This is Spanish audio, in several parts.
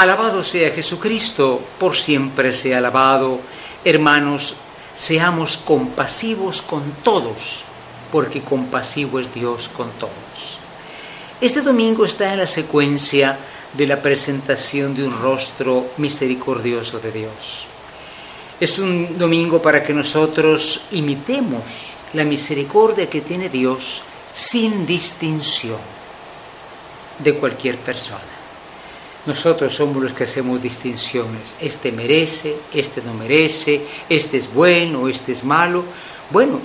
Alabado sea Jesucristo, por siempre sea alabado. Hermanos, seamos compasivos con todos, porque compasivo es Dios con todos. Este domingo está en la secuencia de la presentación de un rostro misericordioso de Dios. Es un domingo para que nosotros imitemos la misericordia que tiene Dios sin distinción de cualquier persona. Nosotros somos los que hacemos distinciones. Este merece, este no merece, este es bueno, este es malo. Bueno,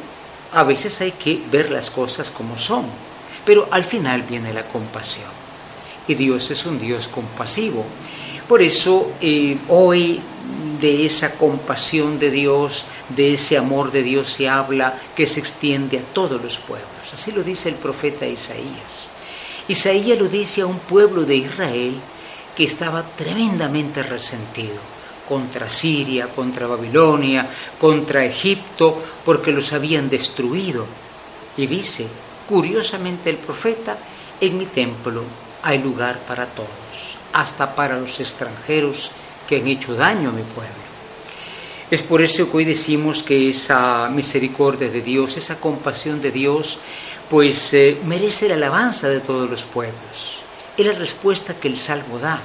a veces hay que ver las cosas como son, pero al final viene la compasión. Y Dios es un Dios compasivo. Por eso eh, hoy de esa compasión de Dios, de ese amor de Dios se habla que se extiende a todos los pueblos. Así lo dice el profeta Isaías. Isaías lo dice a un pueblo de Israel que estaba tremendamente resentido contra Siria, contra Babilonia, contra Egipto, porque los habían destruido. Y dice, curiosamente el profeta, en mi templo hay lugar para todos, hasta para los extranjeros que han hecho daño a mi pueblo. Es por eso que hoy decimos que esa misericordia de Dios, esa compasión de Dios, pues eh, merece la alabanza de todos los pueblos. Es la respuesta que el Salmo da.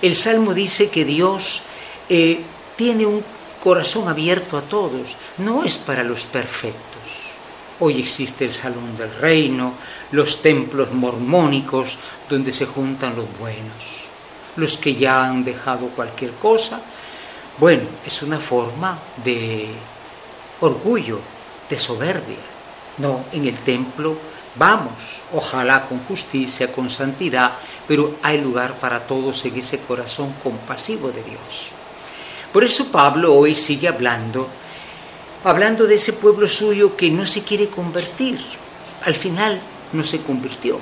El Salmo dice que Dios eh, tiene un corazón abierto a todos, no es para los perfectos. Hoy existe el Salón del Reino, los templos mormónicos donde se juntan los buenos los que ya han dejado cualquier cosa. Bueno, es una forma de orgullo, de soberbia. No, en el templo vamos, ojalá con justicia, con santidad, pero hay lugar para todos en ese corazón compasivo de Dios. Por eso Pablo hoy sigue hablando, hablando de ese pueblo suyo que no se quiere convertir. Al final no se convirtió.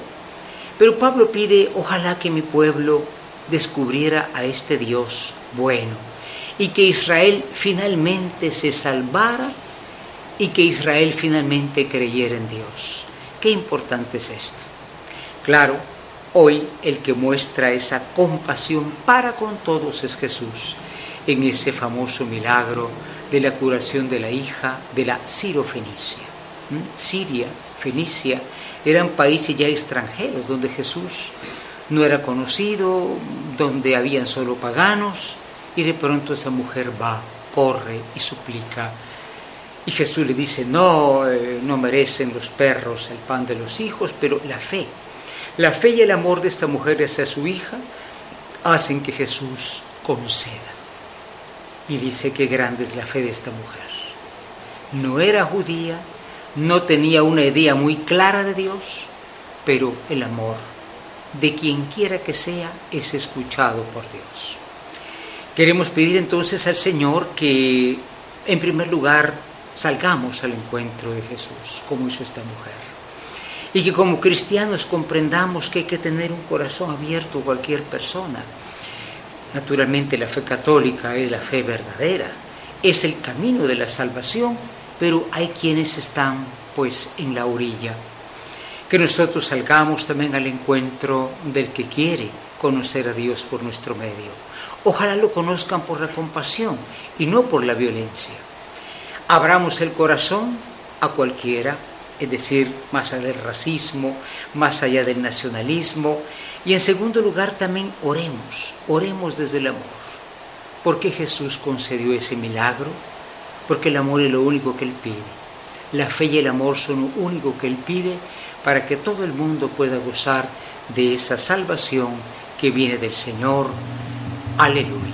Pero Pablo pide, ojalá que mi pueblo descubriera a este Dios bueno y que Israel finalmente se salvara y que Israel finalmente creyera en Dios. Qué importante es esto. Claro, hoy el que muestra esa compasión para con todos es Jesús en ese famoso milagro de la curación de la hija de la Ciro-Fenicia. ¿Mm? Siria, Fenicia, eran países ya extranjeros donde Jesús no era conocido, donde habían solo paganos, y de pronto esa mujer va, corre y suplica. Y Jesús le dice, no, eh, no merecen los perros el pan de los hijos, pero la fe, la fe y el amor de esta mujer hacia su hija hacen que Jesús conceda. Y dice qué grande es la fe de esta mujer. No era judía, no tenía una idea muy clara de Dios, pero el amor de quien quiera que sea es escuchado por Dios. Queremos pedir entonces al Señor que, en primer lugar, salgamos al encuentro de Jesús, como hizo esta mujer. Y que como cristianos comprendamos que hay que tener un corazón abierto a cualquier persona. Naturalmente la fe católica es la fe verdadera, es el camino de la salvación, pero hay quienes están pues en la orilla que nosotros salgamos también al encuentro del que quiere conocer a Dios por nuestro medio. Ojalá lo conozcan por la compasión y no por la violencia. Abramos el corazón a cualquiera, es decir, más allá del racismo, más allá del nacionalismo. Y en segundo lugar también oremos, oremos desde el amor. ¿Por qué Jesús concedió ese milagro? Porque el amor es lo único que Él pide. La fe y el amor son lo único que Él pide para que todo el mundo pueda gozar de esa salvación que viene del Señor. Aleluya.